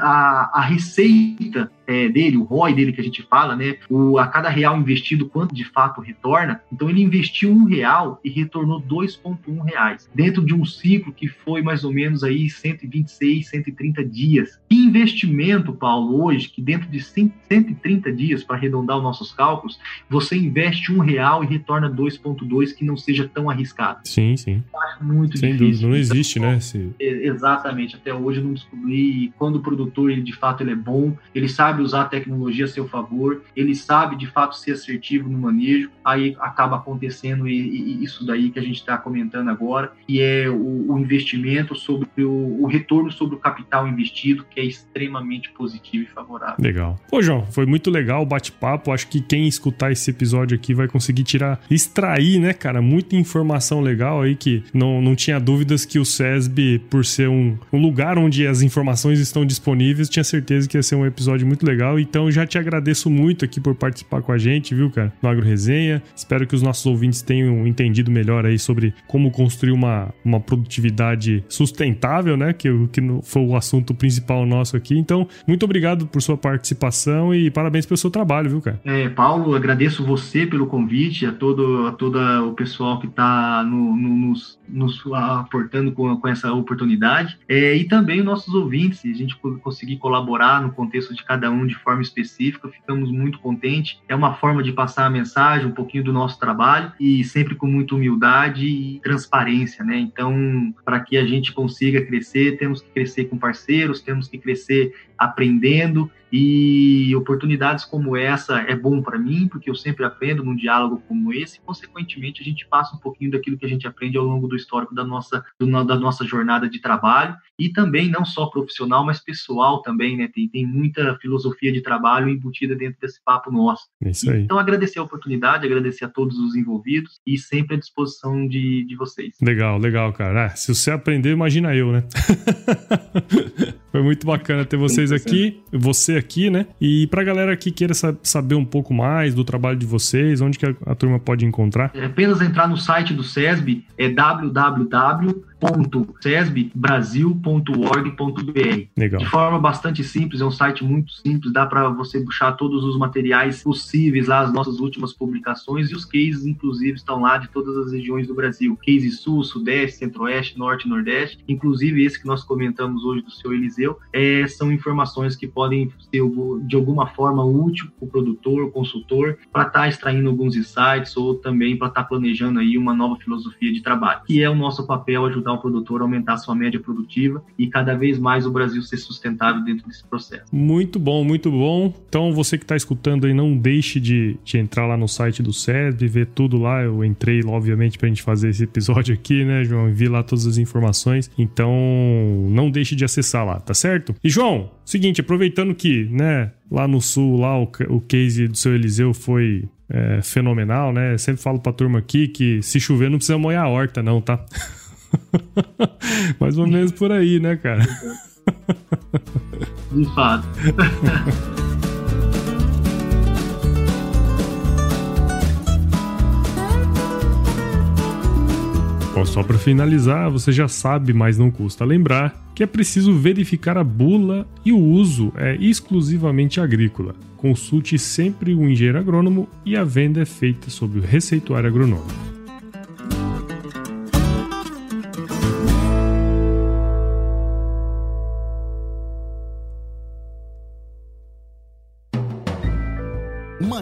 a, a receita é, é, dele, o ROI dele que a gente fala, né? O, a cada real investido, quanto de fato retorna. Então ele investiu um real e retornou 2,1 reais, dentro de um ciclo que foi mais ou menos aí 126, 130 dias. Que investimento, Paulo, hoje, que dentro de 130 dias, para arredondar os nossos cálculos, você investe um real e retorna 2,2, que não seja tão arriscado. Sim, sim. Eu acho muito Sem difícil. dúvida, não existe, né? Esse... Exatamente, até hoje eu não descobri quando o produtor, ele de fato ele é bom, ele sabe usar a tecnologia a seu favor, ele sabe de fato ser assertivo no manejo, aí acaba acontecendo isso daí que a gente está comentando agora, que é o, investimento sobre o, o, retorno sobre o capital investido, que é extremamente positivo e favorável. Legal. Pô, João, foi muito legal o bate-papo, acho que quem escutar esse episódio aqui vai conseguir tirar, extrair, né, cara, muita informação legal aí que não, não tinha dúvidas que o SESB, por ser um, um lugar onde as informações estão disponíveis, tinha certeza que ia ser um episódio muito legal. Então já te agradeço muito aqui por participar com a gente, viu, cara, no Agro Resenha. Espero que os nossos ouvintes tenham entendido melhor aí sobre como construir uma, uma produtividade sustentável, né? Que, que foi o assunto principal nosso aqui. Então, muito obrigado por sua participação e parabéns pelo seu trabalho, viu, cara? É, Paulo, agradeço você pelo convite, a todo, a todo o pessoal que está no, no, nos, nos aportando com, com essa oportunidade. É, e também os nossos ouvintes, se a gente conseguir colaborar no contexto de cada um de forma específica, ficamos muito contentes. É uma forma de passar a mensagem, um pouquinho do nosso trabalho e sempre com muita humildade e transparência, né? Então, para que a gente consiga crescer, temos que crescer com parceiros, temos que crescer aprendendo e oportunidades como essa é bom para mim, porque eu sempre aprendo num diálogo como esse, e, consequentemente a gente passa um pouquinho daquilo que a gente aprende ao longo do histórico da nossa, do, da nossa jornada de trabalho, e também não só profissional, mas pessoal também, né? Tem, tem muita filosofia de trabalho embutida dentro desse papo nosso. É isso aí. Então, agradecer a oportunidade, agradecer a todos os envolvidos e sempre à disposição de, de vocês. Legal, legal, cara. Ah, se você aprender, imagina eu, né? [LAUGHS] Foi muito bacana ter vocês aqui, você aqui, né? E pra galera que queira saber um pouco mais do trabalho de vocês, onde que a, a turma pode encontrar? É apenas entrar no site do SESB, é www www.sesbbrasil.org.br. Legal. De forma bastante simples, é um site muito simples, dá para você buscar todos os materiais possíveis lá, as nossas últimas publicações e os cases, inclusive, estão lá de todas as regiões do Brasil. Case Sul, Sudeste, Centro-Oeste, Norte e Nordeste. Inclusive, esse que nós comentamos hoje do seu Eliseu, é, são informações que podem ser de alguma forma útil para o produtor, consultor, para estar tá extraindo alguns insights ou também para estar tá planejando aí uma nova filosofia de trabalho, que é o nosso papel ajudar o produtor aumentar sua média produtiva e cada vez mais o Brasil ser sustentável dentro desse processo. Muito bom, muito bom. Então você que está escutando aí, não deixe de, de, entrar lá no site do SESB, ver tudo lá. Eu entrei, obviamente, para a gente fazer esse episódio aqui, né, João? Vi lá todas as informações. Então não deixe de acessar lá, tá certo? E João, seguinte, aproveitando que, né, lá no sul, lá o, o case do seu Eliseu foi é, fenomenal, né? sempre falo pra turma aqui que se chover não precisa molhar a horta, não, tá? [LAUGHS] [LAUGHS] Mais ou menos por aí, né, cara? De fato. [LAUGHS] Bom, só para finalizar, você já sabe, mas não custa lembrar que é preciso verificar a bula e o uso é exclusivamente agrícola. Consulte sempre o engenheiro agrônomo e a venda é feita sob o receituário agronômico.